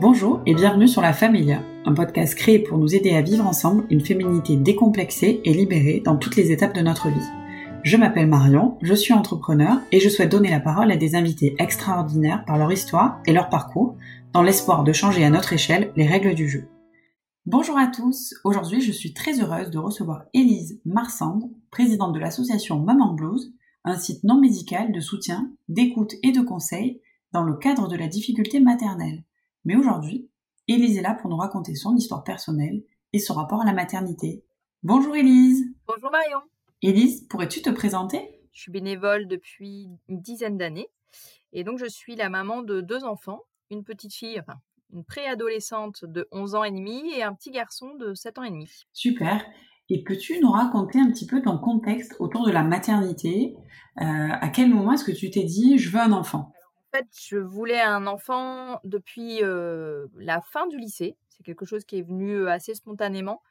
Bonjour et bienvenue sur La Familia, un podcast créé pour nous aider à vivre ensemble une féminité décomplexée et libérée dans toutes les étapes de notre vie. Je m'appelle Marion, je suis entrepreneur et je souhaite donner la parole à des invités extraordinaires par leur histoire et leur parcours, dans l'espoir de changer à notre échelle les règles du jeu. Bonjour à tous, aujourd'hui je suis très heureuse de recevoir Élise Marsande, présidente de l'association Maman Blues, un site non médical de soutien, d'écoute et de conseil dans le cadre de la difficulté maternelle. Mais aujourd'hui, Élise est là pour nous raconter son histoire personnelle et son rapport à la maternité. Bonjour Élise Bonjour Marion Élise, pourrais-tu te présenter? Je suis bénévole depuis une dizaine d'années et donc je suis la maman de deux enfants, une petite fille, enfin une préadolescente de 11 ans et demi et un petit garçon de 7 ans et demi. Super. Et peux-tu nous raconter un petit peu ton contexte autour de la maternité? Euh, À quel moment est-ce que tu t'es dit je veux un enfant? en fait, je voulais un enfant depuis la fin du lycée. C'est quelque chose qui est venu assez spontanément.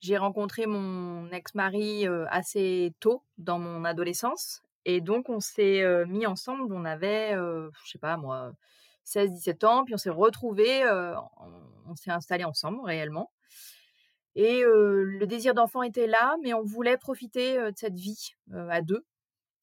J'ai rencontré mon ex-mari assez tôt dans mon adolescence. Et donc, on s'est mis ensemble. On avait, je sais pas moi, 16-17 ans. Puis on s'est retrouvés. on s'est installés ensemble réellement. Et le désir d'enfant était là, mais on voulait profiter de cette vie à deux.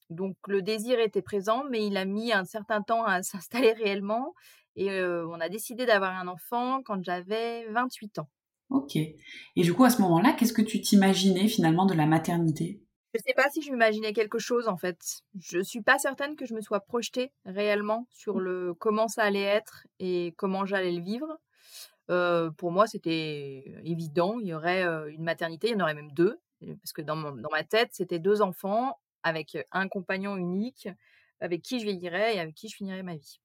Donc le désir était présent, mais il a mis un certain temps à s'installer réellement. Et on a décidé d'avoir un enfant quand j'avais 28 ans. Ok. Et du coup, à ce moment-là, qu'est-ce que tu t'imaginais finalement de la maternité? Je ne sais pas si je m'imaginais quelque chose en fait. Je ne suis pas certaine que je me sois projetée réellement sur le comment ça allait être et comment j'allais le vivre. pour moi, c'était évident. Il y aurait une maternité, il y en aurait même deux, parce que dans, dans ma tête, c'était deux enfants avec un compagnon unique, avec qui je vieillirais et avec qui je finirais ma vie.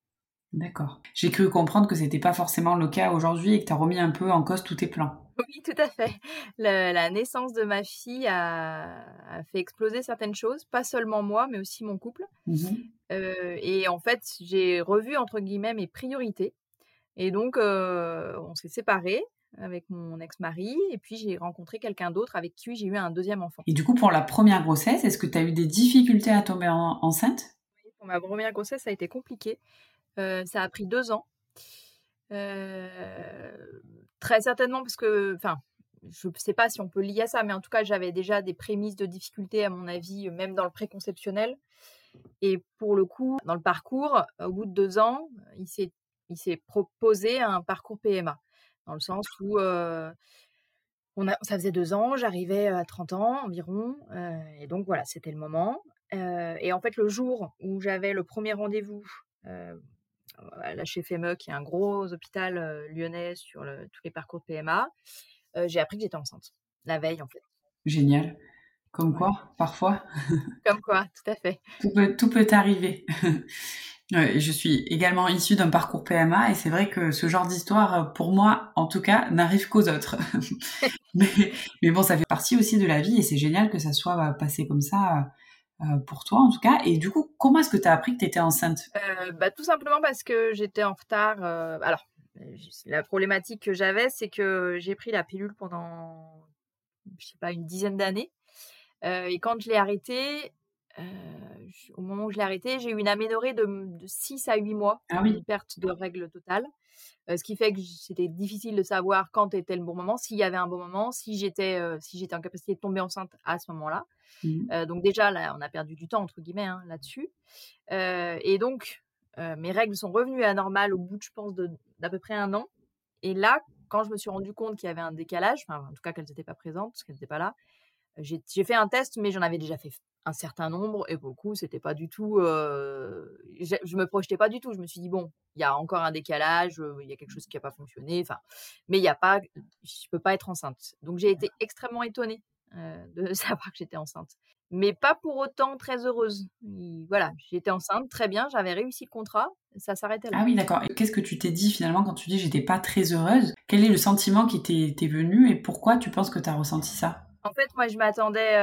D'accord. J'ai cru comprendre que c'était pas forcément le cas aujourd'hui et que tu as remis un peu en cause tous tes plans. Oui, tout à fait. La, naissance de ma fille a, fait exploser certaines choses, pas seulement moi, mais aussi mon couple. Mmh et en fait, j'ai revu, entre guillemets, mes priorités. Et donc, on s'est séparés avec mon ex-mari et puis j'ai rencontré quelqu'un d'autre avec qui j'ai eu un deuxième enfant. Et du coup, pour la première grossesse, est-ce que tu as eu des difficultés à tomber enceinte? Oui, Pour ma première grossesse, ça a été compliqué. Euh, ça a pris deux ans. Euh, très certainement parce que, enfin, je ne sais pas si on peut lier à ça, mais en tout cas, j'avais déjà des prémices de difficultés, à mon avis, même dans le préconceptionnel. Et pour le coup, dans le parcours, au bout de deux ans, il s'est proposé un parcours PMA dans le sens où on a, ça faisait deux ans, j'arrivais à 30 ans environ, et donc voilà, c'était le moment. et en fait, le jour où j'avais le premier rendez-vous à la chez FEME, qui est un gros hôpital lyonnais sur tous les parcours de PMA, j'ai appris que j'étais enceinte, la veille en fait. Génial. Comme quoi, parfois. Comme quoi, tout à fait. Tout peut, tout peut arriver. je suis également issue d'un parcours PMA et c'est vrai que ce genre d'histoire, pour moi, en tout cas, n'arrive qu'aux autres. mais, bon, ça fait partie aussi de la vie et c'est génial que ça soit euh, passé comme ça euh, pour toi, en tout cas. Et du coup, comment est-ce que tu as appris que tu étais enceinte? Euh, bah, Tout simplement parce que j'étais en retard. alors, la problématique que j'avais, c'est que j'ai pris la pilule pendant, je sais pas, une dizaine d'années. et quand je l'ai arrêtée, au moment où je l'ai arrêté, j'ai eu une aménorrhée de, 6 à 8 mois, ah une perte de règles totale. ce qui fait que c'était difficile de savoir quand était le bon moment, s'il y avait un bon moment, si j'étais si j'étais en capacité de tomber enceinte à ce moment-là. Mmh. donc déjà, là, on a perdu du temps, entre guillemets, hein, là-dessus. et donc, mes règles sont revenues à normal au bout, je pense, d'à peu près un an. Et là, quand je me suis rendu compte qu'il y avait un décalage, enfin, en tout cas qu'elles n'étaient pas présentes, qu'elles n'étaient pas là, j'ai fait un test, mais j'en avais déjà fait un certain nombre et beaucoup c'était pas du tout je, me projetais pas du tout. Je me suis dit bon il y a encore un décalage il y a quelque chose qui a pas fonctionné enfin mais il y a pas je peux pas être enceinte. Donc j'ai été extrêmement étonnée de savoir que j'étais enceinte. Mais pas pour autant très heureuse. Voilà j'étais enceinte très bien j'avais réussi le contrat ça s'arrêtait là. Ah oui d'accord. Qu'est-ce que tu t'es dit finalement quand tu dis j'étais pas très heureuse? Quel est le sentiment qui t'est venu et pourquoi tu penses que tu as ressenti ça? En fait, moi, je m'attendais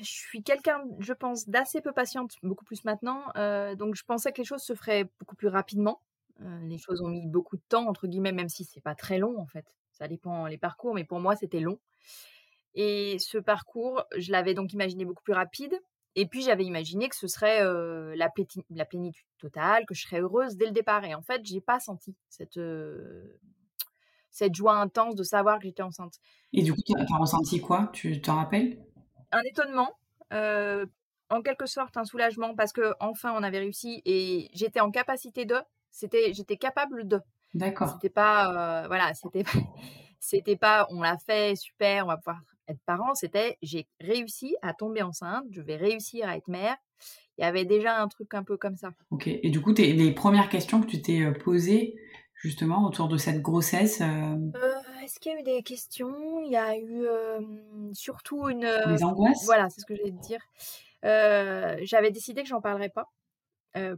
je suis quelqu'un, je pense, d'assez peu patiente, beaucoup plus maintenant. donc, je pensais que les choses se feraient beaucoup plus rapidement. les choses ont mis beaucoup de temps, entre guillemets, même si c'est pas très long, en fait. Ça dépend les parcours, mais pour moi, c'était long. Et ce parcours, je l'avais donc imaginé beaucoup plus rapide. Et puis j'avais imaginé que ce serait la, la, plénitude totale, que je serais heureuse dès le départ. Et en fait, j'ai pas senti cette cette joie intense de savoir que j'étais enceinte. Et du coup, tu as ressenti quoi? Tu t'en rappelles? Un étonnement, en quelque sorte un soulagement parce que enfin on avait réussi et j'étais en capacité de, c'était, j'étais capable de. D'accord. C'était pas, voilà, c'était, c'était pas, on l'a fait, super, on va pouvoir être parents. C'était, j'ai réussi à tomber enceinte, je vais réussir à être mère. Il y avait déjà un truc un peu comme ça. Ok. Et du coup, les premières questions que tu t'es posées, justement autour de cette grossesse euh, euh, Est-ce qu'il y a eu des questions? Il y a eu euh, surtout une... Des angoisses? Voilà, c'est ce que j'allais te dire. J'avais décidé que j'en parlerais pas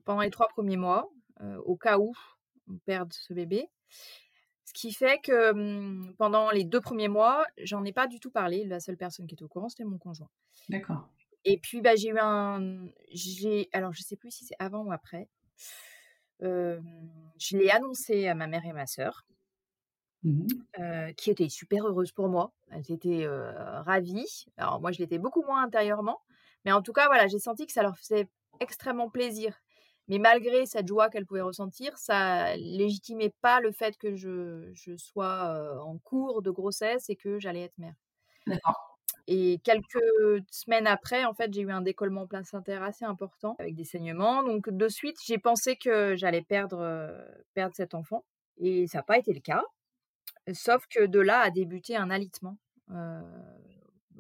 pendant les trois premiers mois, au cas où on perde ce bébé. Ce qui fait que hum, pendant les deux premiers mois, j'en ai pas du tout parlé. La seule personne qui était au courant, c'était mon conjoint. D'accord. Et puis, bah, j'ai eu un. Alors, je sais plus si c'est avant ou après je l'ai annoncé à ma mère et ma sœur, mmh qui étaient super heureuses pour moi. Elles étaient ravies. Alors moi, je l'étais beaucoup moins intérieurement, mais en tout cas, voilà, j'ai senti que ça leur faisait extrêmement plaisir. Mais malgré cette joie qu'elles pouvaient ressentir, ça légitimait pas le fait que je, je sois en cours de grossesse et que j'allais être mère. D'accord. Et quelques semaines après, en fait, j'ai eu un décollement placentaire assez important avec des saignements. Donc, de suite, j'ai pensé que j'allais perdre, perdre cet enfant. Et ça n'a pas été le cas. Sauf que de là a débuté un alitement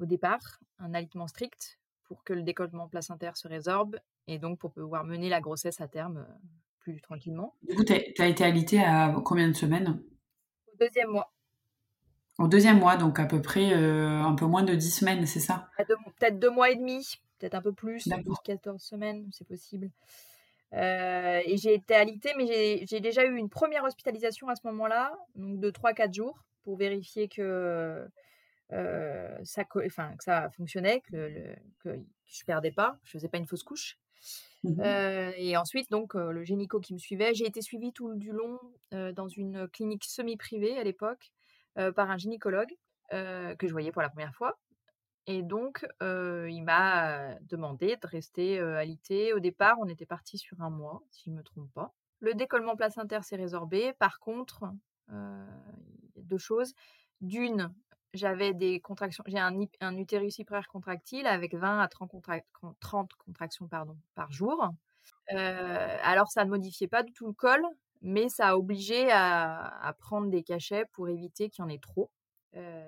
au départ, un alitement strict pour que le décollement placentaire se résorbe et donc pour pouvoir mener la grossesse à terme plus tranquillement. Du coup, tu as, été alitée à combien de semaines? Au deuxième mois. Au deuxième mois, donc à peu près euh, un peu moins de 10 semaines, c'est ça? Peut-être deux mois et demi, peut-être un peu plus, 14 semaines, c'est possible. Euh, et j'ai été alitée, mais j'ai déjà eu une première hospitalisation à ce moment-là, donc de 3-4 jours, pour vérifier que, euh, ça, enfin, que ça fonctionnait, que, le, que je perdais pas, je faisais pas une fausse couche. Mmh et ensuite, donc, le gynéco qui me suivait, j'ai été suivie tout du long dans une clinique semi-privée à l'époque, euh, par un gynécologue euh, que je voyais pour la première fois. Et donc, euh, il m'a demandé de rester alité. Au départ, on était parti sur un mois, si je ne me trompe pas. Le décollement placentaire s'est résorbé. Par contre, a deux choses. D'une, j'avais des contractions, j'ai un, utérus hyper contractile avec 20 à 30, 30 contractions pardon, par jour. alors, ça ne modifiait pas du tout le col, mais ça a obligé à, prendre des cachets pour éviter qu'il y en ait trop.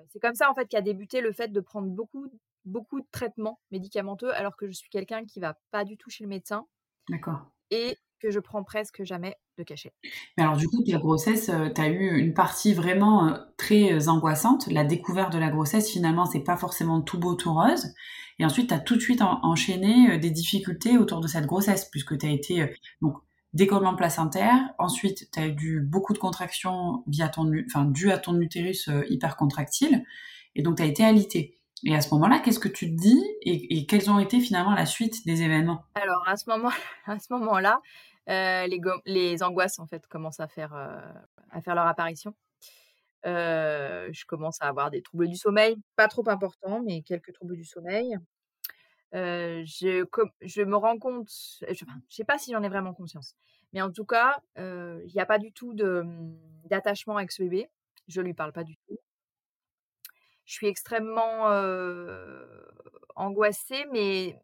C'est comme ça en fait qu'a débuté le fait de prendre beaucoup, beaucoup de traitements médicamenteux alors que je suis quelqu'un qui va pas du tout chez le médecin. D'accord. Et que je prends presque jamais de cachets. Mais alors du coup, ta grossesse, tu as eu une partie vraiment très angoissante. La découverte de la grossesse, finalement, c'est pas forcément tout beau, tout rose. Et ensuite, tu as tout de suite enchaîné des difficultés autour de cette grossesse, puisque tu as été donc décollement placentaire. Ensuite, tu as eu beaucoup de contractions via ton, enfin, dû à ton utérus euh, hypercontractile. Et donc, tu as été alité. Et à ce moment-là, qu'est-ce que tu te dis et, quelles ont été finalement la suite des événements? Alors, à ce moment, moment-là, euh, les, les, angoisses, en fait, commencent à faire, euh, à faire leur apparition. je commence à avoir des troubles du sommeil, pas trop importants, mais quelques troubles du sommeil je, me rends compte, je ne sais pas si j'en ai vraiment conscience, mais en tout cas, il n'y a pas du tout mmh, d'attachement avec ce bébé. Je ne lui parle pas du tout. Je suis extrêmement angoissée, mais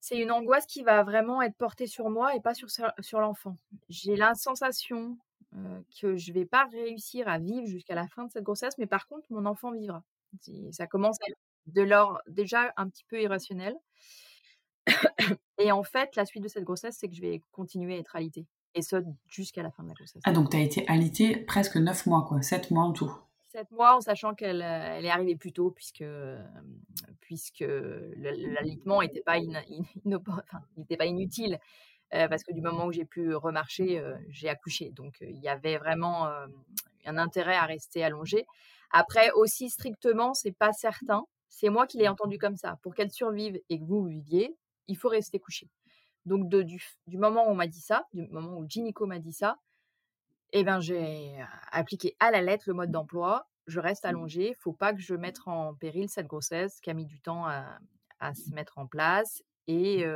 c'est une angoisse qui va vraiment être portée sur moi et pas sur, sur l'enfant. J'ai la sensation que je ne vais pas réussir à vivre jusqu'à la fin de cette grossesse, mais par contre, mon enfant vivra. Ça commence à de l'ordre déjà un petit peu irrationnel. et en fait, la suite de cette grossesse, c'est que je vais continuer à être alitée. Et ça, jusqu'à la fin de la grossesse. Ah, donc tu as été alitée presque 9 mois, quoi. 7 mois en tout. 7 mois, en sachant qu'elle elle est arrivée plus tôt, puisque, puisque l'alitement n'était pas, pas inutile. parce que du moment où j'ai pu remarcher, j'ai accouché. Donc il y avait vraiment un intérêt à rester allongée. Après, aussi strictement, c'est pas certain. C'est moi qui l'ai entendu comme ça. Pour qu'elle survive et que vous, viviez, il faut rester couché. Donc, du, moment où on m'a dit ça, du moment où Gynéco m'a dit ça, eh ben, j'ai appliqué à la lettre le mode d'emploi. Je reste mmh. allongée. Faut pas que je mette en péril cette grossesse qui a mis du temps à, à se mettre en place. Et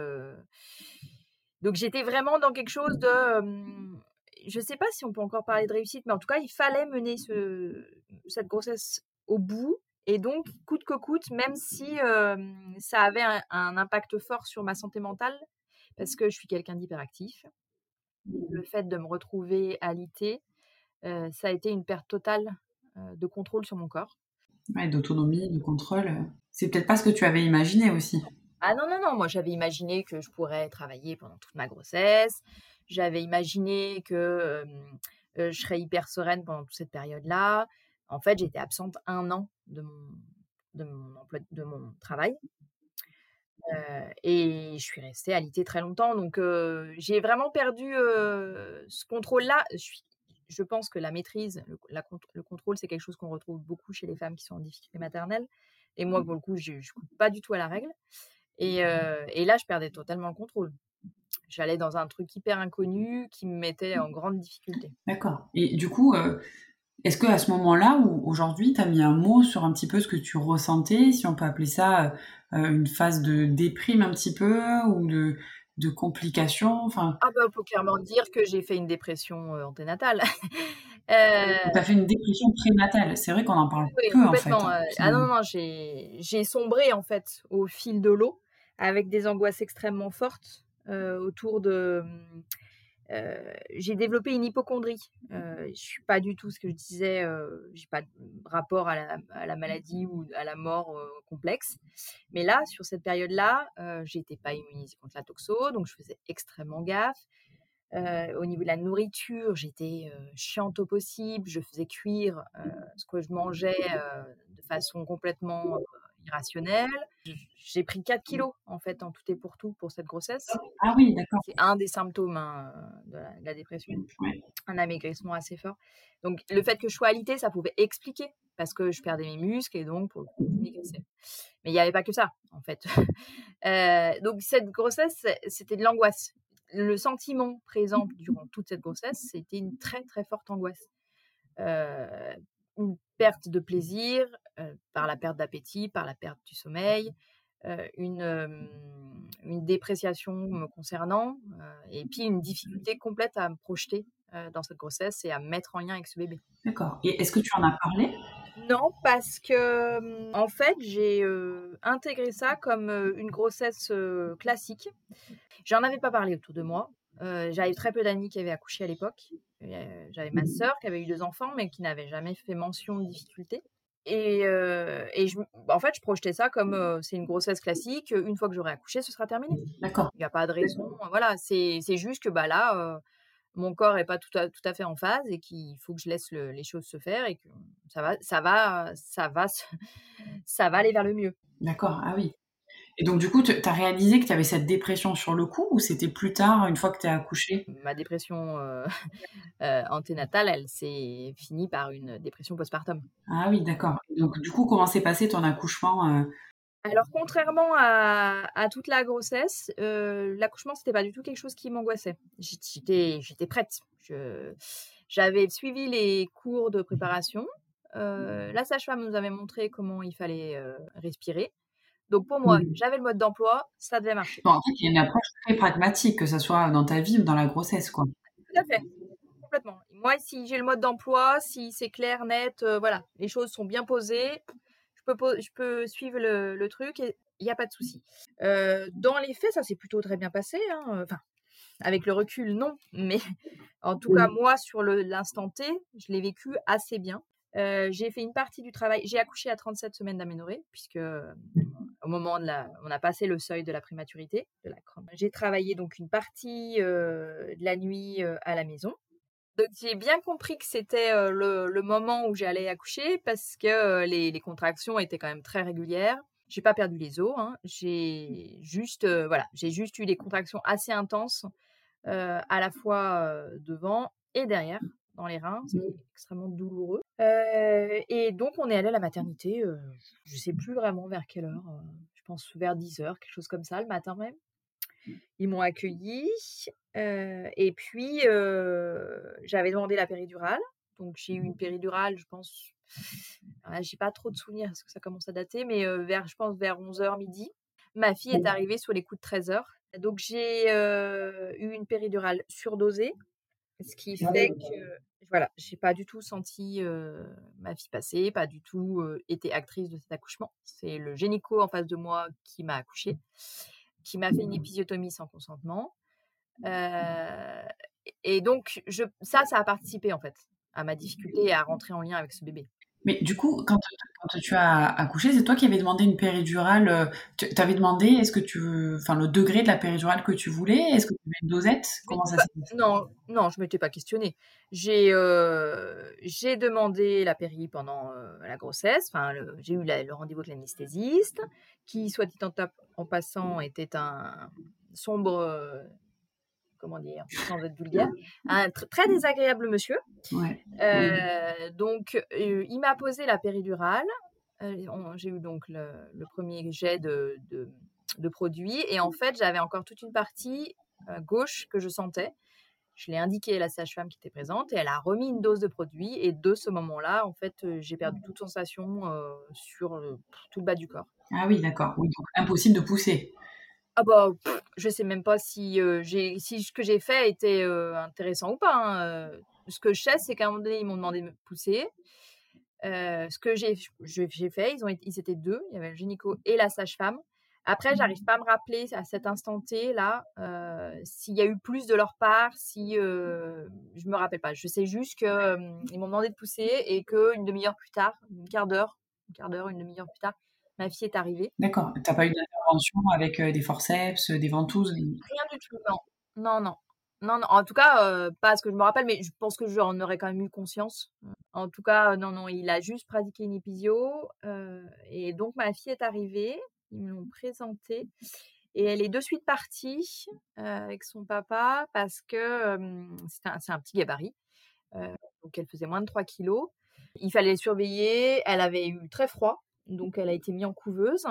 donc j'étais vraiment dans quelque chose de je ne sais pas si on peut encore parler de réussite, mais en tout cas, il fallait mener ce, cette grossesse au bout. Et donc, coûte que coûte, même si ça avait un, impact fort sur ma santé mentale, parce que je suis quelqu'un d'hyperactif, le fait de me retrouver alité, ça a été une perte totale de contrôle sur mon corps. Ouais, d'autonomie, de contrôle. C'est peut-être pas ce que tu avais imaginé aussi. Ah non, non, non, moi j'avais imaginé que je pourrais travailler pendant toute ma grossesse, j'avais imaginé que je serais hyper sereine pendant toute cette période-là. En fait, j'étais absente un an de mon, de mon, emploi, de mon travail. et je suis restée alitée très longtemps. Donc, j'ai vraiment perdu ce contrôle-là. Je, je, pense que la maîtrise, le, le contrôle, c'est quelque chose qu'on retrouve beaucoup chez les femmes qui sont en difficulté maternelle. Et moi, mmh. pour le coup, je ne coupe pas du tout à la règle. Et, et là, je perdais totalement le contrôle j'allais dans un truc hyper inconnu qui me mettait en grande difficulté. D'accord. Et du coup, euh, est-ce que à ce moment-là ou aujourd'hui, tu as mis un mot sur un petit peu ce que tu ressentais, si on peut appeler ça euh, une phase de déprime un petit peu ou de, de complications enfin... Ah bah, peut clairement dire que j'ai fait une dépression euh, anténatale. Tu as fait une dépression prénatale. C'est vrai qu'on en parle peu en fait. Hein, ah non, non, j'ai sombré en fait au fil de l'eau avec des angoisses extrêmement fortes autour de. J'ai développé une hypochondrie. je suis pas du tout ce que je disais. j'ai pas de rapport à la, à la, maladie ou à la mort complexe. Mais là, sur cette période-là, j'étais pas immunisée contre la toxo, donc je faisais extrêmement gaffe. au niveau de la nourriture, j'étais chiante au possible. Je faisais cuire ce que je mangeais de façon complètement irrationnelle. J'ai pris 4 kilos en fait en tout et pour tout pour cette grossesse. Ah oui, d'accord. C'est un des symptômes hein, de, la, dépression. Un amaigrissement assez fort. Donc le fait que je sois alitée, ça pouvait expliquer parce que je perdais mes muscles et donc pour Mais il n'y avait pas que ça en fait. Euh, donc cette grossesse, c'était de l'angoisse. Le sentiment présent durant toute cette grossesse, c'était une très très forte angoisse. Euh, une perte de plaisir par la perte d'appétit, par la perte du sommeil, une, une dépréciation me concernant, et puis une difficulté complète à me projeter dans cette grossesse et à me mettre en lien avec ce bébé. D'accord. Et est-ce que tu en as parlé? Non, parce que en fait, j'ai intégré ça comme une grossesse classique. J'en avais pas parlé autour de moi. J'avais très peu d'amis qui avaient accouché à l'époque. J'avais ma sœur qui avait eu deux enfants, mais qui n'avait jamais fait mention de difficulté. Et, et je, en fait, je projetais ça comme c'est une grossesse classique. Une fois que j'aurai accouché, ce sera terminé. D'accord. Il n'y a pas de raison. Voilà, c'est juste que bah, là, mon corps n'est pas tout à, tout à fait en phase et qu'il faut que je laisse les choses se faire et que ça va, ça va, ça va, ça va aller vers le mieux. D'accord. Ah oui. Et donc, du coup, tu as réalisé que tu avais cette dépression sur le coup ou c'était plus tard, une fois que tu es accouchée Ma dépression euh, euh, anténatale, elle s'est finie par une dépression postpartum. Ah oui, d'accord. Donc, du coup, comment s'est passé ton accouchement euh? Alors, contrairement à, toute la grossesse, l'accouchement, c'était pas du tout quelque chose qui m'angoissait. J'étais prête. J'avais suivi les cours de préparation. la sage-femme nous avait montré comment il fallait respirer. Donc pour moi, j'avais le mode d'emploi, ça devait marcher. en fait, il y a une approche très pragmatique, que ce soit dans ta vie ou dans la grossesse, quoi. Tout à fait, complètement. Moi, si j'ai le mode d'emploi, si c'est clair, net, euh, voilà, les choses sont bien posées, je peux, je peux suivre le, truc et il n'y a pas de souci. Euh, dans les faits, ça s'est plutôt très bien passé. Hein, enfin, avec le recul, non, mais en tout cas, moi, sur l'instant T, je l'ai vécu assez bien. Euh, j'ai fait une partie du travail. J'ai accouché à 37 semaines d'aménorrhée, puisque au moment de la, on a passé le seuil de la prématurité, de la J'ai travaillé donc une partie de la nuit à la maison. Donc j'ai bien compris que c'était le, moment où j'allais accoucher parce que les, contractions étaient quand même très régulières. J'ai pas perdu les os, hein. j'ai juste voilà, j'ai juste eu des contractions assez intenses à la fois devant et derrière dans les reins, c'est extrêmement douloureux. et donc on est allé à la maternité, je sais plus vraiment vers quelle heure, je pense vers 10 heures, quelque chose comme ça, le matin même. Ils m'ont accueilli et puis j'avais demandé la péridurale, donc j'ai eu une péridurale, je pense, j'ai pas trop de souvenirs parce que ça commence à dater, mais vers, je pense vers 11h midi. Ma fille est arrivée sur les coups de 13 heures. Donc j'ai eu une péridurale surdosée, ce qui fait que voilà, j'ai pas du tout senti ma fille passer, pas du tout été actrice de cet accouchement. C'est le gynéco en face de moi qui m'a accouchée, qui m'a fait une épisiotomie sans consentement. et donc je, ça, ça a participé en fait à ma difficulté à rentrer en lien avec ce bébé. Mais du coup, quand, tu as accouché, c'est toi qui avais demandé une péridurale. Euh, tu avais demandé, est-ce que tu enfin, le degré de la péridurale que tu voulais Est-ce que tu avais une dosette? Comment ça passé? Non, non, je m'étais pas questionnée. J'ai euh, j'ai demandé la péri pendant euh, la grossesse. Enfin, j'ai eu le rendez-vous avec l'anesthésiste, qui, soit dit en, en passant, était un sombre comment dire, sans être vulgaire, un très désagréable monsieur. Euh, donc, euh, il m'a posé la péridurale. Euh, j'ai eu donc le, premier jet de, de, produit. Et en fait, j'avais encore toute une partie gauche que je sentais. Je l'ai indiqué à la sage-femme qui était présente et elle a remis une dose de produit. Et de ce moment-là, en fait, j'ai perdu toute sensation sur tout le bas du corps. Ah oui, d'accord. Oui, donc impossible de pousser. Ah bah, je sais même pas si, j'ai si ce que j'ai fait était, intéressant ou pas, hein, Ce que je sais, c'est qu'à un moment donné, ils m'ont demandé de me pousser. ce que j'ai j'ai fait, ils ont ils étaient deux, il y avait le gynéco et la sage-femme. Après, j'arrive pas à me rappeler à cet instant T là, s'il y a eu plus de leur part, si, je me rappelle pas. Je sais juste qu'ils m'ont demandé de pousser et qu'une demi heure plus tard, une quart d'heure, une quart d'heure, une demi heure plus tard, ma fille est arrivée. D'accord. Tu n'as pas eu d'intervention avec euh, des forceps, des ventouses Rien du tout, non. Non, non. Non, non. En tout cas, euh, pas ce que je me rappelle, mais je pense que j'en aurais quand même eu conscience. En tout cas, non, non, il a juste pratiqué une épisio. Euh, et donc, ma fille est arrivée. Ils me l'ont présentée. Et elle est de suite partie avec son papa parce que c'est un, un, petit gabarit. donc, elle faisait moins de 3 kilos. Il fallait surveiller. Elle avait eu très froid. Donc, elle a été mise en couveuse.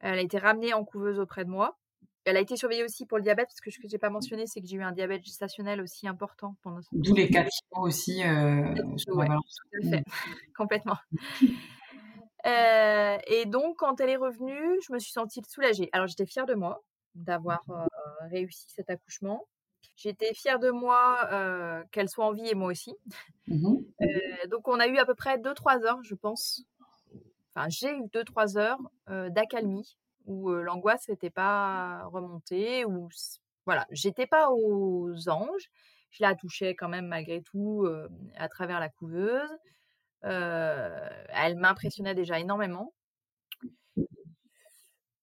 Elle a été ramenée en couveuse auprès de moi. Elle a été surveillée aussi pour le diabète, parce que ce que je n'ai pas mentionné, c'est que j'ai eu un diabète gestationnel aussi important pendant ce D'où les 4 kilos aussi. Euh, tout à fait, mmh. complètement. Euh, et donc, quand elle est revenue, je me suis sentie soulagée. Alors, j'étais fière de moi d'avoir euh, réussi cet accouchement. J'étais fière de moi qu'elle soit en vie et moi aussi. Mmh donc, on a eu à peu près 2-3 heures, je pense, enfin, j'ai eu deux, trois heures d'accalmie où l'angoisse n'était pas remontée, où voilà, j'étais pas aux anges. Je la touchais quand même malgré tout à travers la couveuse. elle m'impressionnait déjà énormément.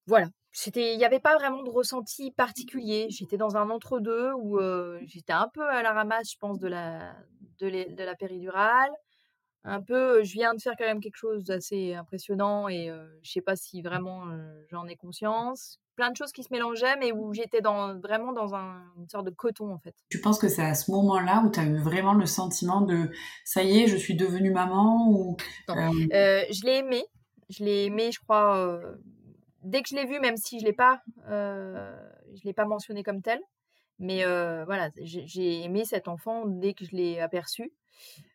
Voilà, c'était, il n'y avait pas vraiment de ressenti particulier. J'étais dans un entre-deux où j'étais un peu à la ramasse, je pense, de la, de, de la péridurale un peu, je viens de faire quand même quelque chose d'assez impressionnant et je sais pas si vraiment j'en ai conscience. Plein de choses qui se mélangeaient, mais où j'étais dans, vraiment dans un, une sorte de coton en fait. Tu penses que c'est à ce moment-là où tu as eu vraiment le sentiment de ça y est, je suis devenue maman ou Je l'ai aimé, je l'ai aimé, je crois. dès que je l'ai vu, même si je l'ai pas, je l'ai pas mentionné comme tel, mais voilà, j'ai aimé cet enfant dès que je l'ai aperçu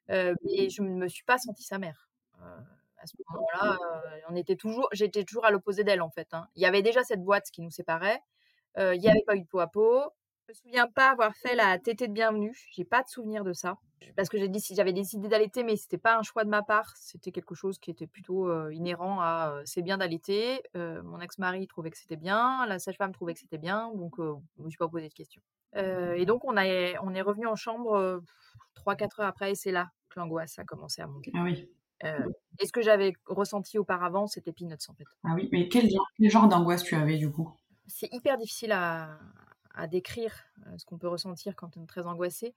mais je ne me suis pas sentie sa mère. à ce moment-là, on était toujours, j'étais toujours à l'opposé d'elle en fait. Hein. Il y avait déjà cette boîte qui nous séparait. il n'y avait pas eu de peau à peau. Je me souviens pas avoir fait la tétée de bienvenue. J'ai pas de souvenir de ça parce que j'avais décidé d'allaiter, mais c'était pas un choix de ma part. C'était quelque chose qui était plutôt inhérent à c'est bien d'allaiter. mon ex-mari trouvait que c'était bien, la sage-femme trouvait que c'était bien, donc je me suis pas posé de questions. et donc on, a, on est revenu en chambre 3-4 heures après, et c'est là que l'angoisse a commencé à monter. Ah oui. et ce que j'avais ressenti auparavant, c'était peanuts en fait. Ah oui, mais quel, genre d'angoisse tu avais du coup? C'est hyper difficile à, décrire ce qu'on peut ressentir quand on est très angoissé.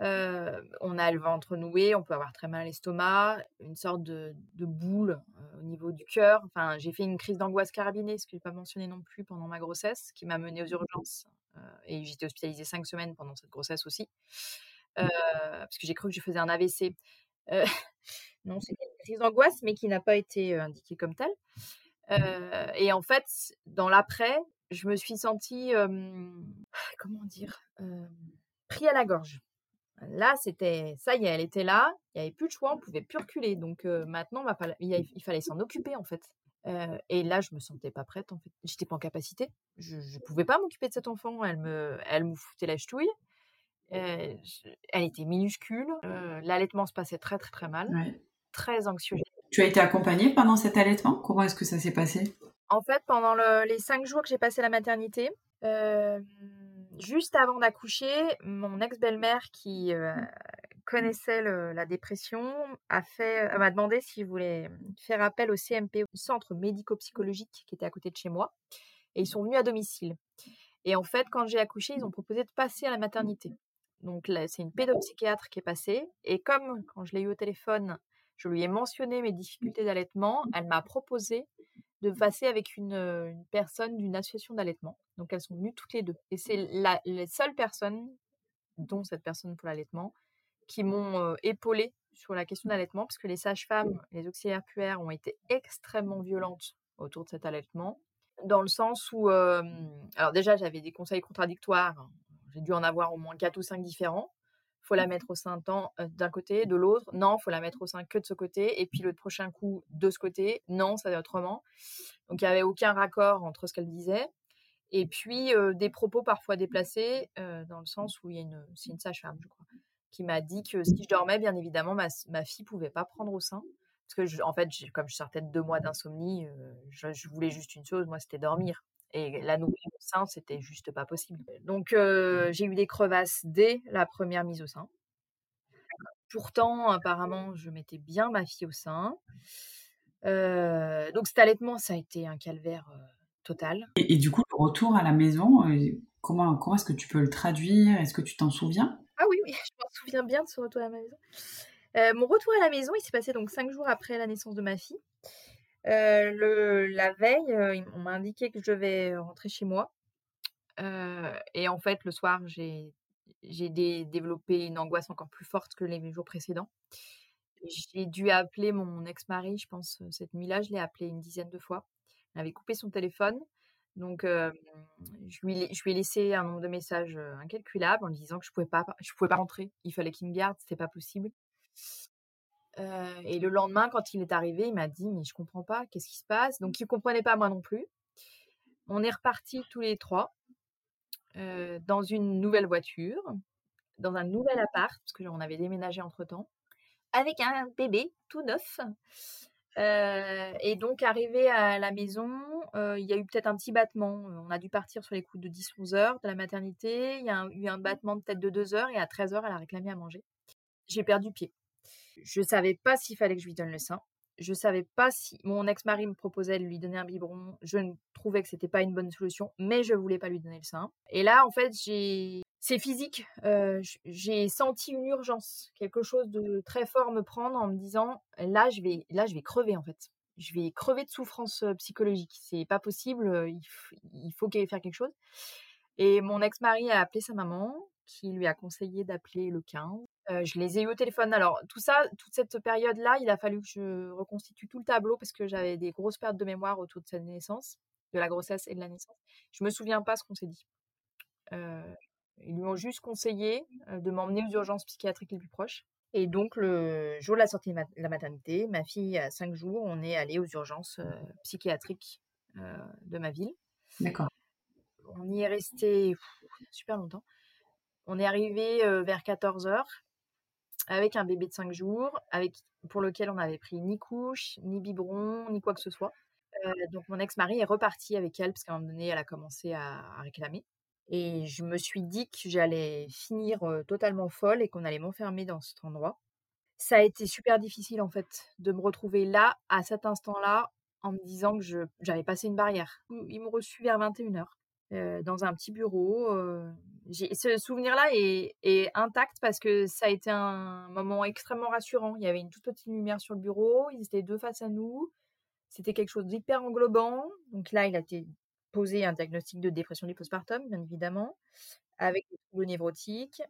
on a le ventre noué, on peut avoir très mal à l'estomac, une sorte de, boule au niveau du cœur. Enfin, j'ai fait une crise d'angoisse carabinée, ce que je n'ai pas mentionné non plus pendant ma grossesse, qui m'a menée aux urgences. et j'étais hospitalisée cinq semaines pendant cette grossesse aussi. Mmh. parce que j'ai cru que je faisais un AVC. non, c'est une crise d'angoisse, mais qui n'a pas été indiquée comme telle. et en fait, dans l'après, je me suis sentie, comment dire, pris à la gorge. Là, c'était, ça y est, elle était là, il n'y avait plus de choix, on pouvait plus reculer. Donc maintenant, il, fallait s'en occuper en fait. et là, je me sentais pas prête, en fait. J'étais pas en capacité. Je ne pouvais pas m'occuper de cet enfant. Elle me, elle me foutait la ch'touille. elle était minuscule. L'allaitement se passait très, très, très mal. Très anxieux. Tu as été accompagnée pendant cet allaitement? Comment est-ce que ça s'est passé? En fait, pendant les cinq jours que j'ai passé à la maternité, juste avant d'accoucher, mon ex-belle-mère qui connaissait la dépression a fait, m'a demandé si je voulais faire appel au CMP, au centre médico-psychologique qui était à côté de chez moi. Et ils sont venus à domicile. Et en fait, quand j'ai accouché, ils ont proposé de passer à la maternité. Donc c'est une pédopsychiatre qui est passée. Et comme quand je l'ai eu au téléphone, je lui ai mentionné mes difficultés d'allaitement, elle m'a proposé de passer avec une, personne d'une association d'allaitement. Donc elles sont venues toutes les deux. Et c'est les seules personnes, dont cette personne pour l'allaitement, qui m'ont épaulé sur la question d'allaitement, parce que les sages-femmes, les auxiliaires puères ont été extrêmement violentes autour de cet allaitement, dans le sens où, alors déjà, j'avais des conseils contradictoires, hein. j'ai dû en avoir au moins quatre ou cinq différents. Faut la mettre au sein d'un côté, de l'autre. Non, faut la mettre au sein que de ce côté. Et puis le prochain coup, de ce côté. Non, ça va autrement. Donc il n'y avait aucun raccord entre ce qu'elle disait. Et puis des propos parfois déplacés, dans le sens où il y a une, c'est une sage-femme, je crois, qui m'a dit que si je dormais, bien évidemment, ma, ma fille pouvait pas prendre au sein. Parce que, en fait, comme je sortais de deux mois d'insomnie, euh, je, voulais juste une chose, moi, c'était dormir. Et la nourrir au sein, c'était juste pas possible. Donc, euh, j'ai eu des crevasses dès la première mise au sein. Pourtant, apparemment, je mettais bien ma fille au sein. Euh, donc, cet allaitement, ça a été un calvaire total. Et, et, du coup, le retour à la maison, comment, comment est-ce que tu peux le traduire? Est-ce que tu t'en souviens? Ah oui, oui, je m'en souviens bien de ce retour à la maison. Mon retour à la maison, il s'est passé donc cinq jours après la naissance de ma fille. Euh, le, la veille, euh, on m'a indiqué que je devais rentrer chez moi. et en fait, le soir, j'ai j'ai développé une angoisse encore plus forte que les jours précédents. J'ai dû appeler mon ex-mari, je pense, cette nuit-là, je l'ai appelé une dizaine de fois. Il avait coupé son téléphone. Donc, je, lui, je lui ai laissé un nombre de messages incalculable en lui disant que je pouvais pas, pouvais pas rentrer. Il fallait qu'il me garde, c'était pas possible. Et le lendemain, quand il est arrivé, il m'a dit mais je comprends pas, qu'est-ce qui se passe? Donc, il comprenait pas moi non plus. On est repartis tous les trois dans une nouvelle voiture, dans un nouvel appart parce que on avait déménagé entre temps, avec un bébé tout neuf et donc, arrivé à la maison, il y a eu peut-être un petit battement. On a dû partir sur les coups de 10-11 heures de la maternité. Il y a eu un battement de tête de 2 heures et à 13 heures, elle a réclamé à manger. J'ai perdu pied. Je savais pas s'il fallait que je lui donne le sein. Je savais pas si mon ex-mari me proposait de lui donner un biberon. Je trouvais que c'était pas une bonne solution, mais je voulais pas lui donner le sein. Et là, en fait, c'est physique. j'ai senti une urgence, quelque chose de très fort me prendre en me disant là je vais là je vais crever en fait. Je vais crever de souffrance psychologique. C'est pas possible. Il, faut qu'il faire quelque chose. Et mon ex-mari a appelé sa maman, qui lui a conseillé d'appeler le 15. je les ai eu au téléphone. Alors tout ça, toute cette période-là, il a fallu que je reconstitue tout le tableau parce que j'avais des grosses pertes de mémoire autour de sa naissance, de la grossesse et de la naissance. Je me souviens pas ce qu'on s'est dit. Ils lui ont juste conseillé de m'emmener aux urgences psychiatriques les plus proches. Et donc, le jour de la sortie de la maternité, ma fille a 5 jours, on est allé aux urgences psychiatriques de ma ville. D'accord. On y est resté super longtemps. On est arrivé vers 14 heures avec un bébé de 5 jours, avec, pour lequel on n'avait pris ni couche, ni biberon, ni quoi que ce soit. donc, mon ex-mari est reparti avec elle, parce qu'à un moment donné, elle a commencé à réclamer. Et je me suis dit que j'allais finir totalement folle et qu'on allait m'enfermer dans cet endroit. Ça a été super difficile en fait de me retrouver là, à cet instant-là, en me disant que j'avais passé une barrière. Ils m'ont reçu vers 21h dans un petit bureau. Ce souvenir-là est, intact parce que ça a été un moment extrêmement rassurant. Il y avait une toute petite lumière sur le bureau, ils étaient deux face à nous. C'était quelque chose d'hyper englobant. Donc là, il a été posé un diagnostic de dépression du postpartum, bien évidemment, avec des troubles névrotiques.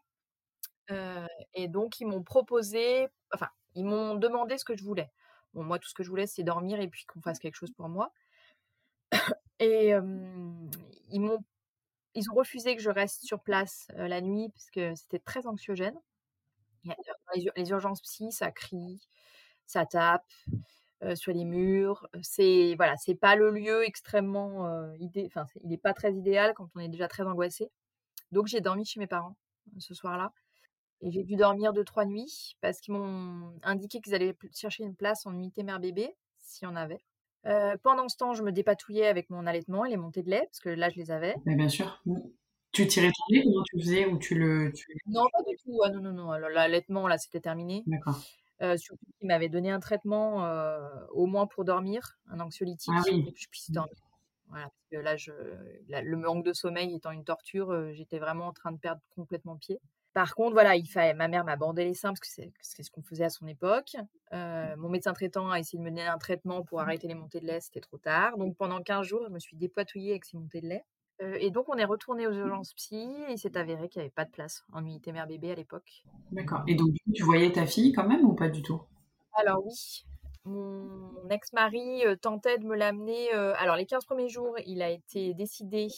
et donc, ils m'ont proposé, enfin, ils m'ont demandé ce que je voulais. Bon, moi, tout ce que je voulais, c'est dormir et puis qu'on fasse quelque chose pour moi. et ils m'ont ils ont refusé que je reste sur place la nuit parce que c'était très anxiogène. Les, urgences psy, ça crie, ça tape. sur les murs. C'est voilà, c'est pas le lieu extrêmement idée. Enfin, il n'est pas très idéal quand on est déjà très angoissé. Donc j'ai dormi chez mes parents ce soir-là. Et j'ai dû dormir deux, trois nuits parce qu'ils m'ont indiqué qu'ils allaient chercher une place en unité mère-bébé, s'il y en avait. Pendant ce temps, je me dépatouillais avec mon allaitement et les montées de lait, parce que là, je les avais. Mais bien sûr. Mmh. Tu tirais ton lait Comment tu faisais ou tu le, Non, pas du tout. Ah, non, non, non. L'allaitement, là, c'était terminé. D'accord. surtout qu'il m'avait donné un traitement au moins pour dormir, un anxiolytique, ah pour que je puisse dormir. Voilà, parce que là, je, le manque de sommeil étant une torture, j'étais vraiment en train de perdre complètement pied. Par contre, voilà, il fallait, ma mère m'a bandé les seins parce que c'est ce qu'on faisait à son époque. mon médecin traitant a essayé de me donner un traitement pour arrêter les montées de lait, c'était trop tard. Donc pendant 15 jours, je me suis dépatouillée avec ces montées de lait. et donc on est retourné aux urgences psy et il s'est avéré qu'il n'y avait pas de place en unité mère-bébé à l'époque. D'accord. Et donc tu voyais ta fille quand même ou pas du tout? Alors oui. Mon ex-mari tentait de me l'amener. alors les 15 premiers jours, il a été décidé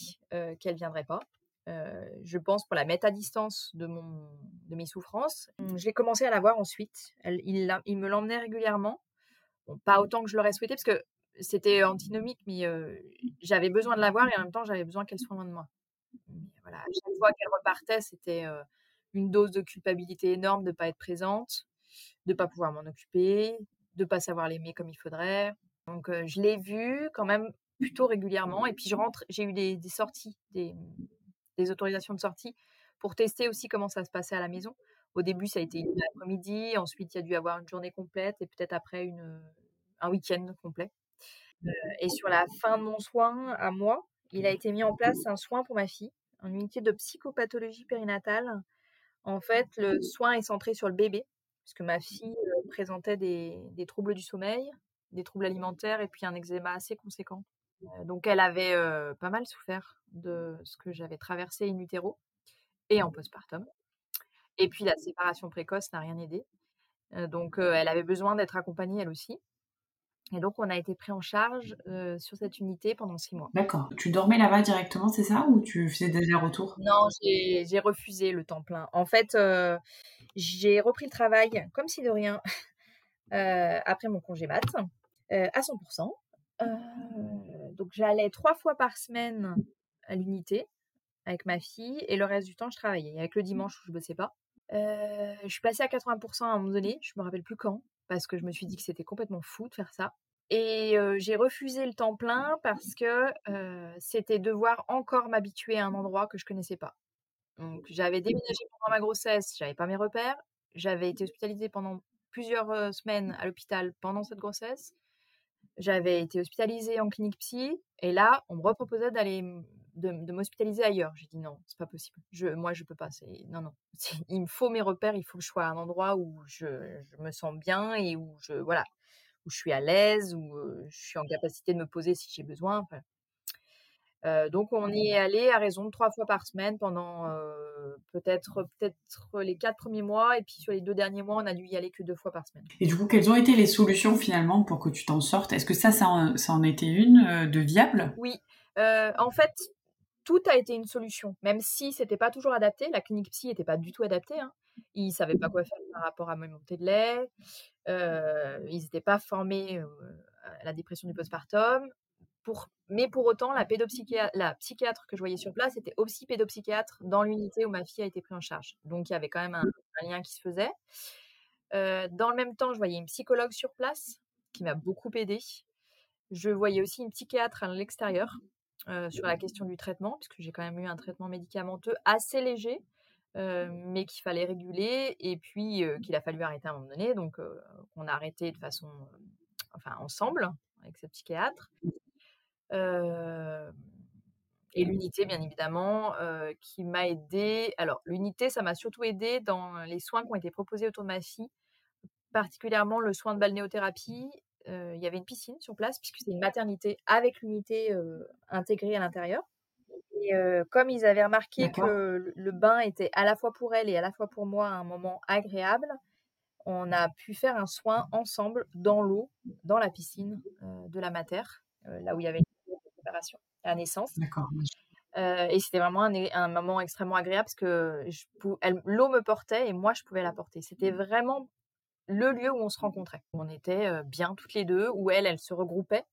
qu'elle viendrait pas. Euh, je pense, pour la mettre à distance de, mon, de mes souffrances. Mmh, j'ai commencé à la voir ensuite. Elle, il, il, me l'emmenait régulièrement. Bon, pas autant que je l'aurais souhaité, parce que c'était antinomique, mais euh, j'avais besoin de la voir et en même temps, j'avais besoin qu'elle soit loin de moi. voilà, à chaque fois qu'elle repartait, c'était euh, une dose de culpabilité énorme de ne pas être présente, de ne pas pouvoir m'en occuper, de ne pas savoir l'aimer comme il faudrait. Donc, je l'ai vue quand même plutôt régulièrement. Et puis, je rentre, j'ai eu des, des sorties, des, des autorisations de sortie pour tester aussi comment ça se passait à la maison. Au début, ça a été une après-midi, ensuite il y a dû avoir une journée complète et peut-être après une, un week-end complet. Euh, et sur la fin de mon soin à moi, il a été mis en place un soin pour ma fille, une unité de psychopathologie périnatale. En fait, le soin est centré sur le bébé, puisque ma fille euh, présentait des, des troubles du sommeil, des troubles alimentaires et puis un eczéma assez conséquent. Euh, donc elle avait pas mal souffert de ce que j'avais traversé in utero et en postpartum. Et puis la séparation précoce n'a rien aidé. donc elle avait besoin d'être accompagnée elle aussi. Et donc on a été pris en charge sur cette unité pendant six mois. D'accord. Tu dormais là-bas directement, c'est ça Ou tu faisais des allers-retours? Non, j'ai refusé le temps plein. En fait, j'ai repris le travail comme si de rien après mon congé mat à 100%. Donc j'allais trois fois par semaine à l'unité avec ma fille et le reste du temps je travaillais. Avec le mmh. dimanche où je bossais pas. je suis passée à 80% à un moment donné, je me rappelle plus quand, parce que je me suis dit que c'était complètement fou de faire ça. Et j'ai refusé le temps plein parce que c'était devoir encore m'habituer à un endroit que je connaissais pas. Donc j'avais déménagé pendant ma grossesse, j'avais pas mes repères, j'avais été hospitalisée pendant plusieurs semaines à l'hôpital pendant cette grossesse. J'avais été hospitalisée en clinique psy et là, on me reproposait d'aller de, m'hospitaliser ailleurs. J'ai dit non, c'est pas possible. Je, moi, je peux pas. non, non. Il me faut mes repères. Il faut que je sois à un endroit où je, me sens bien et où je, voilà, où je suis à l'aise, où je suis en capacité de me poser si j'ai besoin. donc, on y est allé à raison de trois fois par semaine pendant peut-être peut-être les quatre premiers mois. Et puis, sur les deux derniers mois, on a dû y aller que deux fois par semaine. Et du coup, quelles ont été les solutions finalement pour que tu t'en sortes? Est-ce que ça, ça en, ça en était une de viable? Oui. Euh, en fait, tout a été une solution, même si c'était pas toujours adapté. La clinique psy n'était pas du tout adaptée. Hein. Ils savaient pas quoi faire par rapport à ma montée de lait. Euh, ils n'étaient pas formés à la dépression du postpartum. Pour, mais pour autant, la, pédopsychiatre, la psychiatre que je voyais sur place était aussi pédopsychiatre dans l'unité où ma fille a été prise en charge. Donc il y avait quand même un, lien qui se faisait. Euh, dans le même temps, je voyais une psychologue sur place qui m'a beaucoup aidée. Je voyais aussi une psychiatre à l'extérieur euh, sur la question du traitement, puisque j'ai quand même eu un traitement médicamenteux assez léger, euh, mais qu'il fallait réguler, et puis euh, qu'il a fallu arrêter à un moment donné, donc on a arrêté de façon, enfin ensemble, avec cette psychiatre. Et l'unité, bien évidemment, qui m'a aidé. Alors, l'unité, ça m'a surtout aidé dans les soins qui ont été proposés autour de ma fille, particulièrement le soin de balnéothérapie il y avait une piscine sur place, puisque c'est une maternité avec l'unité intégrée à l'intérieur. Et comme ils avaient remarqué que le, bain était à la fois pour elle et à la fois pour moi un moment agréable, on a pu faire un soin ensemble dans l'eau, dans la piscine de la mater, là où il y avait la naissance. et c'était vraiment un, un, moment extrêmement agréable parce que l'eau me portait et moi je pouvais la porter. C'était vraiment le lieu où on se rencontrait. On était bien toutes les deux, où elle, elle se regroupait.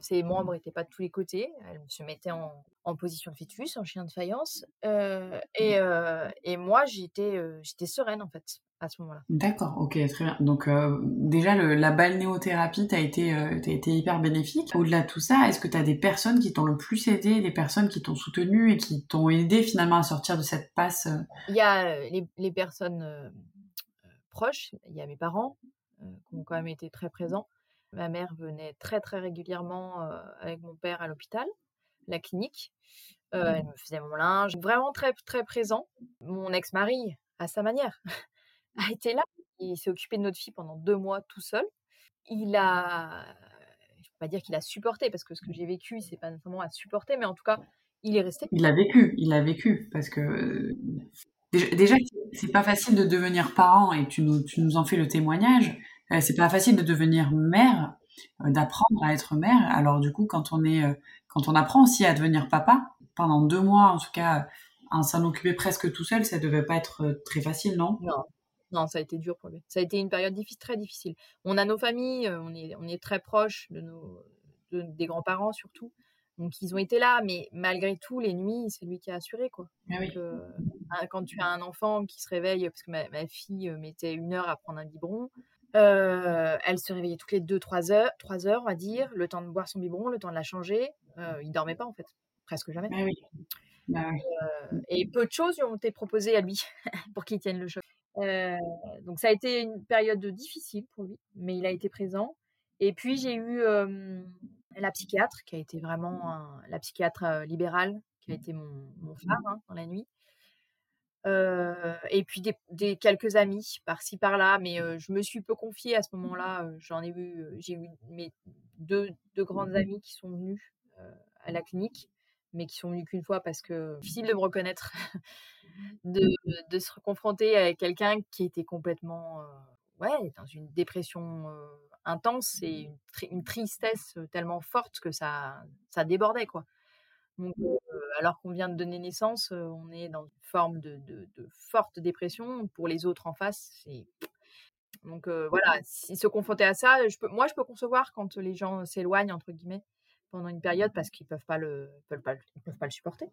ses membres n'étaient pas de tous les côtés. Elle se mettait en, position de fœtus, en chien de faïence. et, et, moi, j'étais j'étais sereine, en fait, à ce moment-là. D'accord, ok, très bien. Donc, déjà, le, la balnéothérapie t'a été, été hyper bénéfique. Au-delà de tout ça, est-ce que tu as des personnes qui t'ont le plus aidé, des personnes qui t'ont soutenu et qui t'ont aidé finalement à sortir de cette passe Il y a les, les personnes proches. Il y a mes parents qui ont quand même été très présents. Ma mère venait très très régulièrement avec mon père à l'hôpital, la clinique. Mmh. elle me faisait mon linge, vraiment très très présent. Mon ex-mari, à sa manière, a été là. Il s'est occupé de notre fille pendant deux mois tout seul. Il a, je peux pas dire qu'il a supporté parce que ce que j'ai vécu, c'est pas nécessairement à supporter, mais en tout cas, il est resté. Il a vécu, il a vécu parce que Déjà, c'est pas facile de devenir parent et tu nous, tu nous en fais le témoignage. Euh, c'est pas facile de devenir mère, euh, d'apprendre à être mère. Alors du coup, quand on est, euh, quand on apprend aussi à devenir papa, pendant deux mois en tout cas, à s'en occuper presque tout seul, ça devait pas être très facile, non? Non, non, ça a été dur pour lui. Ça a été une période difficile, très difficile. On a nos familles, on est, on est très de nos, des grands-parents surtout. Donc ils ont été là, mais malgré tout, les nuits, c'est lui qui a assuré quoi. Ah quand tu as un enfant qui se réveille, parce que ma, fille mettait une heure à prendre un biberon, elle se réveillait toutes les deux, trois heures, trois heures, on va dire, le temps de boire son biberon, le temps de la changer. il dormait pas en fait, presque jamais. Ah bah et peu de choses lui ont été proposées à lui pour qu'il tienne le choc. Donc ça a été une période difficile pour lui, mais il a été présent. Et puis j'ai eu la psychiatre, qui a été vraiment la psychiatre libérale, qui a été mon, mon phare hein, dans la nuit. et puis des, quelques amis par-ci par-là, mais je me suis peu confiée à ce moment-là. J'en ai eu, j'ai eu mes deux, deux grandes amies qui sont venues à la clinique, mais qui sont venues qu'une fois parce que difficile de me reconnaître, de, de, se confronter avec quelqu'un qui était complètement, ouais, dans une dépression intense et une, tristesse tellement forte que ça, ça débordait, quoi. Donc, alors qu'on vient de donner naissance, on est dans une forme de, de, forte dépression. Pour les autres en face, c'est. Donc voilà, s'ils se confrontaient à ça, je peux, moi je peux concevoir quand les gens s'éloignent, entre guillemets, pendant une période parce qu'ils ne peuvent, pas le, peuvent, pas, peuvent pas le supporter.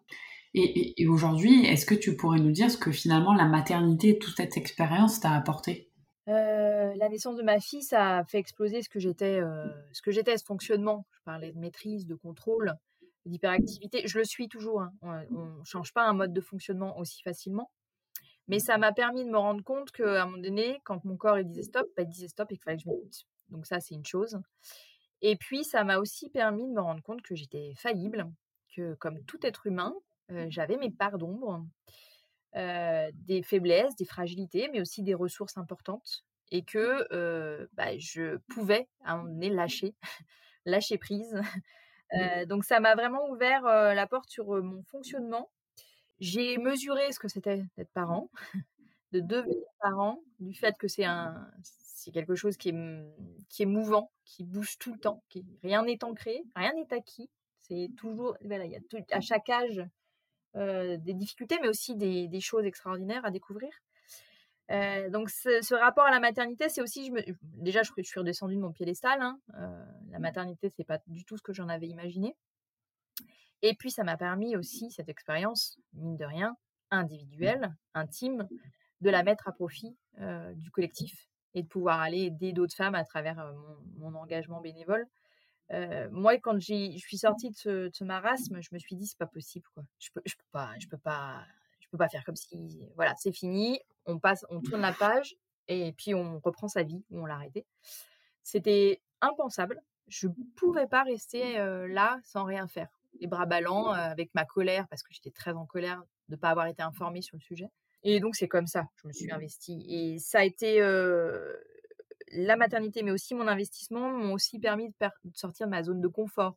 Et, et aujourd'hui, est-ce que tu pourrais nous dire ce que finalement la maternité, toute cette expérience t'a apporté? La naissance de ma fille, ça a fait exploser ce que j'étais, ce que j'étais, ce fonctionnement. Je parlais de maîtrise, de contrôle, d'hyperactivité. Je le suis toujours. Hein. On ne change pas un mode de fonctionnement aussi facilement. Mais ça m'a permis de me rendre compte qu'à un moment donné, quand mon corps il disait stop, bah, il disait stop et qu'il fallait que je m'écoute. Donc ça, c'est une chose. Et puis, ça m'a aussi permis de me rendre compte que j'étais faillible, que comme tout être humain, j'avais mes parts d'ombre, des faiblesses, des fragilités, mais aussi des ressources importantes et que bah, je pouvais à un moment donné lâcher, lâcher prise. Mmh. donc ça m'a vraiment ouvert la porte sur mon fonctionnement. J'ai mesuré ce que c'était d'être parent, de devenir parent, du fait que c'est un c'est quelque chose qui est, qui est mouvant, qui bouge tout le temps, qui, rien n'est ancré, rien n'est acquis. C'est toujours, voilà, il y a à chaque âge des difficultés, mais aussi des, des, choses extraordinaires à découvrir. Euh, donc ce, rapport à la maternité, c'est aussi, je me, déjà je, suis redescendue de mon piédestal. Hein, euh, la maternité, c'est pas du tout ce que j'en avais imaginé. Et puis ça m'a permis aussi cette expérience, mine de rien, individuelle, intime, de la mettre à profit euh, du collectif et de pouvoir aller aider d'autres femmes à travers mon, engagement bénévole. moi, quand je suis sortie de ce, marasme, je me suis dit c'est pas possible. Je peux, peux pas, je peux pas, je peux pas faire comme si voilà c'est fini on passe, on tourne la page et puis on reprend sa vie où on l'a arrêté. C'était impensable. Je pouvais pas rester là sans rien faire. Les bras ballants, avec ma colère, parce que j'étais très en colère de ne pas avoir été informée sur le sujet. Et donc, c'est comme ça, je me suis investie. Et ça a été la maternité, mais aussi mon investissement, m'ont aussi permis de, sortir de ma zone de confort,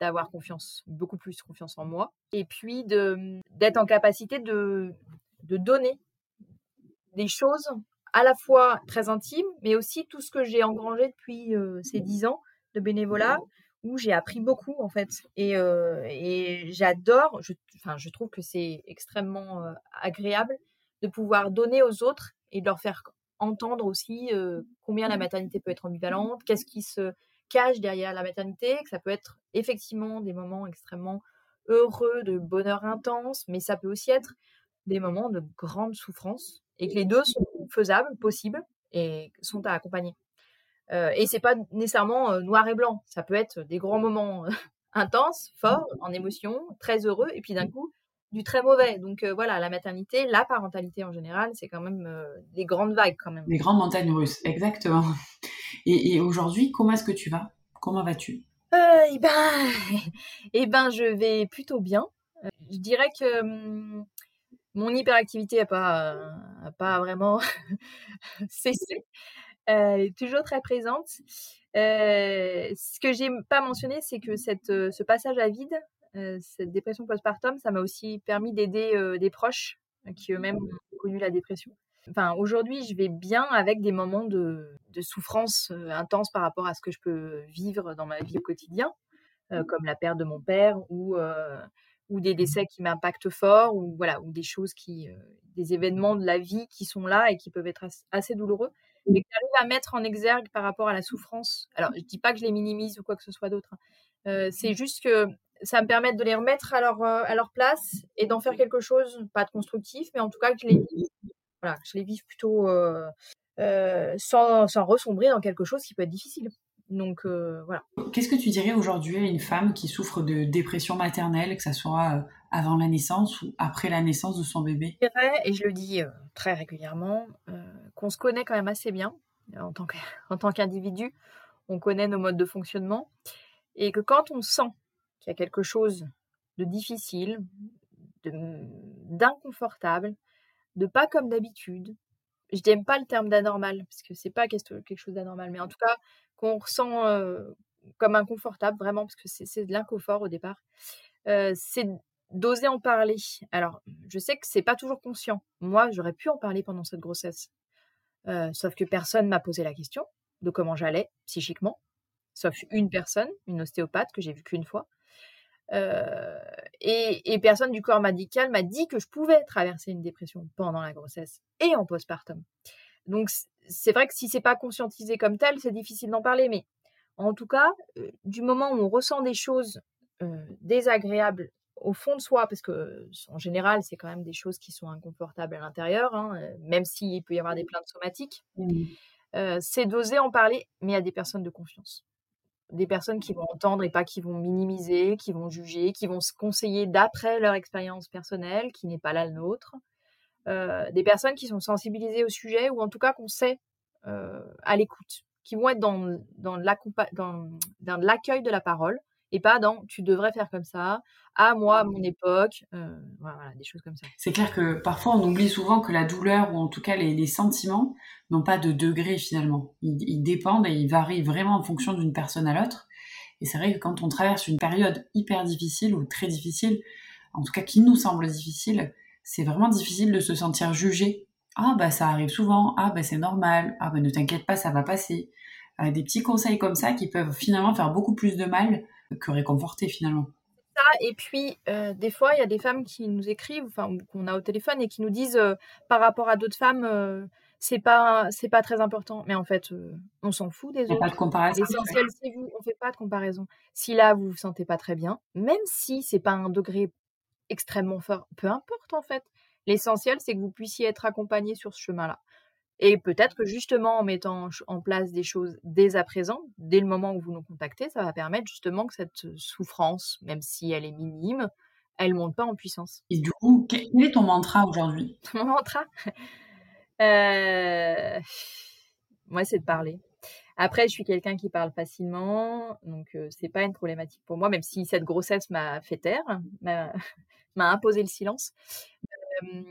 d'avoir confiance, beaucoup plus confiance en moi, et puis d'être en capacité de, de donner des choses à la fois très intimes, mais aussi tout ce que j'ai engrangé depuis ces dix ans de bénévolat, où j'ai appris beaucoup en fait. Et, et j'adore, je, enfin, je trouve que c'est extrêmement agréable de pouvoir donner aux autres et de leur faire entendre aussi combien la maternité peut être ambivalente, qu'est-ce qui se cache derrière la maternité, que ça peut être effectivement des moments extrêmement heureux, de bonheur intense, mais ça peut aussi être des moments de grande souffrance et que les deux sont faisables, possibles et sont à accompagner. Euh, et c'est pas nécessairement noir et blanc, ça peut être des grands moments intenses, forts, en émotion, très heureux, et puis d'un coup, du très mauvais. Donc voilà, la maternité, la parentalité en général, c'est quand même des grandes vagues quand même. Des grandes montagnes russes, exactement. Et, aujourd'hui, comment est-ce que tu vas? Comment vas-tu? Euh, eh ben, eh ben, je vais plutôt bien. je dirais que hum, mon hyperactivité n'a pas, pas vraiment cessé. Elle est toujours très présente. ce que j'ai pas mentionné, c'est que cette, ce passage à vide, cette dépression postpartum, ça m'a aussi permis d'aider des proches qui eux-mêmes ont connu la dépression. Enfin, aujourd'hui, je vais bien avec des moments de, souffrance intense par rapport à ce que je peux vivre dans ma vie au quotidien, comme la perte de mon père ou, ou des décès qui m'impactent fort, ou voilà, ou des choses qui, des événements de la vie qui sont là et qui peuvent être assez douloureux, mais que j'arrive à mettre en exergue par rapport à la souffrance. Alors, je dis pas que je les minimise ou quoi que ce soit d'autre. Hein. c'est juste que ça me permet de les remettre à leur, à leur place et d'en faire quelque chose, pas de constructif, mais en tout cas que je les voilà, je les vive plutôt euh, euh, sans, sans, ressombrer dans quelque chose qui peut être difficile. Donc euh, voilà. Qu'est-ce que tu dirais aujourd'hui à une femme qui souffre de dépression maternelle, que ce soit avant la naissance ou après la naissance de son bébé? Je dirais, et je le dis très régulièrement, qu'on se connaît quand même assez bien en tant qu'individu. On connaît nos modes de fonctionnement et que quand on sent qu'il y a quelque chose de difficile, d'inconfortable, de pas comme d'habitude. Je n'aime pas le terme d'anormal, parce que c'est pas quelque chose d'anormal, mais en tout cas, qu'on ressent comme inconfortable, vraiment, parce que c'est de l'inconfort au départ, c'est d'oser en parler. Alors, je sais que c'est pas toujours conscient. Moi, j'aurais pu en parler pendant cette grossesse. sauf que personne m'a posé la question de comment j'allais psychiquement, sauf une personne, une ostéopathe que j'ai vue qu'une fois. Euh, et, personne du corps médical m'a dit que je pouvais traverser une dépression pendant la grossesse et en postpartum. Donc c'est vrai que si c'est pas conscientisé comme tel, c'est difficile d'en parler. Mais en tout cas, euh, du moment où on ressent des choses euh, désagréables au fond de soi, parce que en général, c'est quand même des choses qui sont inconfortables à l'intérieur, hein, même s'il peut y avoir des plaintes somatiques, c'est d'oser en parler, mais à des personnes de confiance des personnes qui vont entendre et pas qui vont minimiser, qui vont juger, qui vont se conseiller d'après leur expérience personnelle, qui n'est pas la nôtre. Euh, des personnes qui sont sensibilisées au sujet ou en tout cas qu'on sait euh, à l'écoute, qui vont être dans, dans l'accueil de la parole et pas dans tu devrais faire comme ça, à moi, à mon époque, euh, voilà, des choses comme ça. C'est clair que parfois on oublie souvent que la douleur ou en tout cas les, sentiments n'ont pas de degré finalement. Ils, dépendent et ils varient vraiment en fonction d'une personne à l'autre. Et c'est vrai que quand on traverse une période hyper difficile ou très difficile, en tout cas qui nous semble difficile, c'est vraiment difficile de se sentir jugé. Ah bah ça arrive souvent, ah bah c'est normal, ah bah ne t'inquiète pas, ça va passer. Euh, des petits conseils comme ça qui peuvent finalement faire beaucoup plus de mal que réconforter finalement. Et puis euh, des fois, il y a des femmes qui nous écrivent, enfin qu'on a au téléphone et qui nous disent euh, par rapport à d'autres femmes, euh, c'est pas c'est pas très important. Mais en fait, on s'en fout des autres. Pas de comparaison. L'essentiel c'est vous. On fait pas de comparaison. Si là vous vous sentez pas très bien, même si c'est pas un degré extrêmement fort, peu importe en fait. L'essentiel c'est que vous puissiez être accompagné sur ce chemin-là. Et peut-être que justement en mettant en place des choses dès à présent, dès le moment où vous nous contactez, ça va permettre justement que cette souffrance, même si elle est minime, elle monte pas en puissance. Et du coup, quel est ton mantra aujourd'hui? Mon mantra? Euh... Moi, c'est de parler. Après, je suis quelqu'un qui parle facilement, donc euh, c'est pas une problématique pour moi, même si cette grossesse m'a fait taire, m'a imposé le silence. Euh,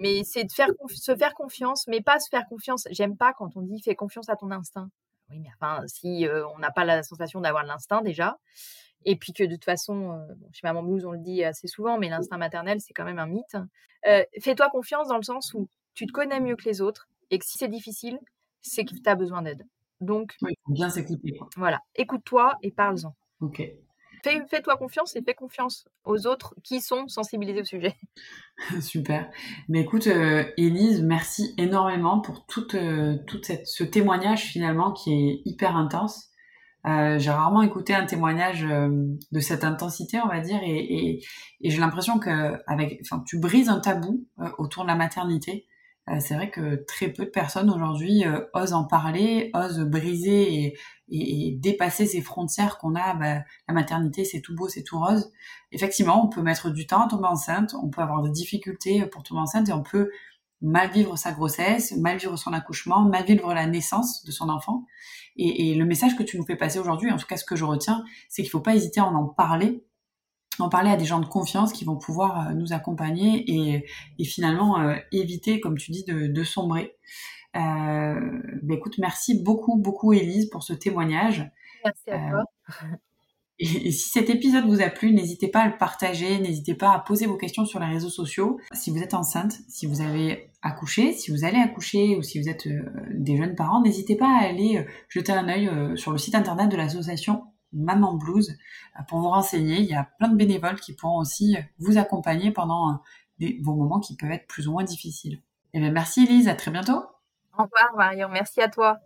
mais c'est de faire se faire confiance, mais pas se faire confiance. J'aime pas quand on dit fais confiance à ton instinct. Oui, mais enfin, si euh, on n'a pas la sensation d'avoir l'instinct déjà, et puis que de toute façon, euh, chez Maman Blues, on le dit assez souvent, mais l'instinct maternel, c'est quand même un mythe. Euh, fais-toi confiance dans le sens où tu te connais mieux que les autres, et que si c'est difficile, c'est que tu as besoin d'aide. Donc, oui, bien s'écouter. Voilà, écoute-toi et parle-en. Ok. Fais-toi confiance et fais confiance aux autres qui sont sensibilisés au sujet. Super. Mais écoute, euh, Élise, merci énormément pour tout, euh, ce témoignage finalement qui est hyper intense. Euh, j'ai rarement écouté un témoignage de cette intensité, on va dire, et, j'ai l'impression que tu brises un tabou autour de la maternité. Euh, c'est vrai que très peu de personnes aujourd'hui euh, osent en parler, osent briser et, dépasser ces frontières qu'on a. Bah, la maternité, c'est tout beau, c'est tout rose. Effectivement, on peut mettre du temps à tomber enceinte, on peut avoir des difficultés pour tomber enceinte et on peut mal vivre sa grossesse, mal vivre son accouchement, mal vivre la naissance de son enfant. Et, le message que tu nous fais passer aujourd'hui, en tout cas ce que je retiens, c'est qu'il faut pas hésiter à en parler parler à des gens de confiance qui vont pouvoir euh, nous accompagner et, finalement euh, éviter, comme tu dis, de, sombrer. Euh, bah, écoute, merci beaucoup, beaucoup, Élise, pour ce témoignage. Merci à toi. Et, si cet épisode vous a plu, n'hésitez pas à le partager, n'hésitez pas à poser vos questions sur les réseaux sociaux. Si vous êtes enceinte, si vous avez accouché, si vous allez accoucher ou si vous êtes des jeunes parents, n'hésitez pas à aller jeter un œil sur le site internet de l'association Maman Blues euh, pour vous renseigner. Il y a plein de bénévoles qui pourront aussi vous accompagner pendant euh, vos moments qui peuvent être plus ou moins difficiles. Et eh bien, merci Elise, à très bientôt. Au revoir Marion, merci à toi.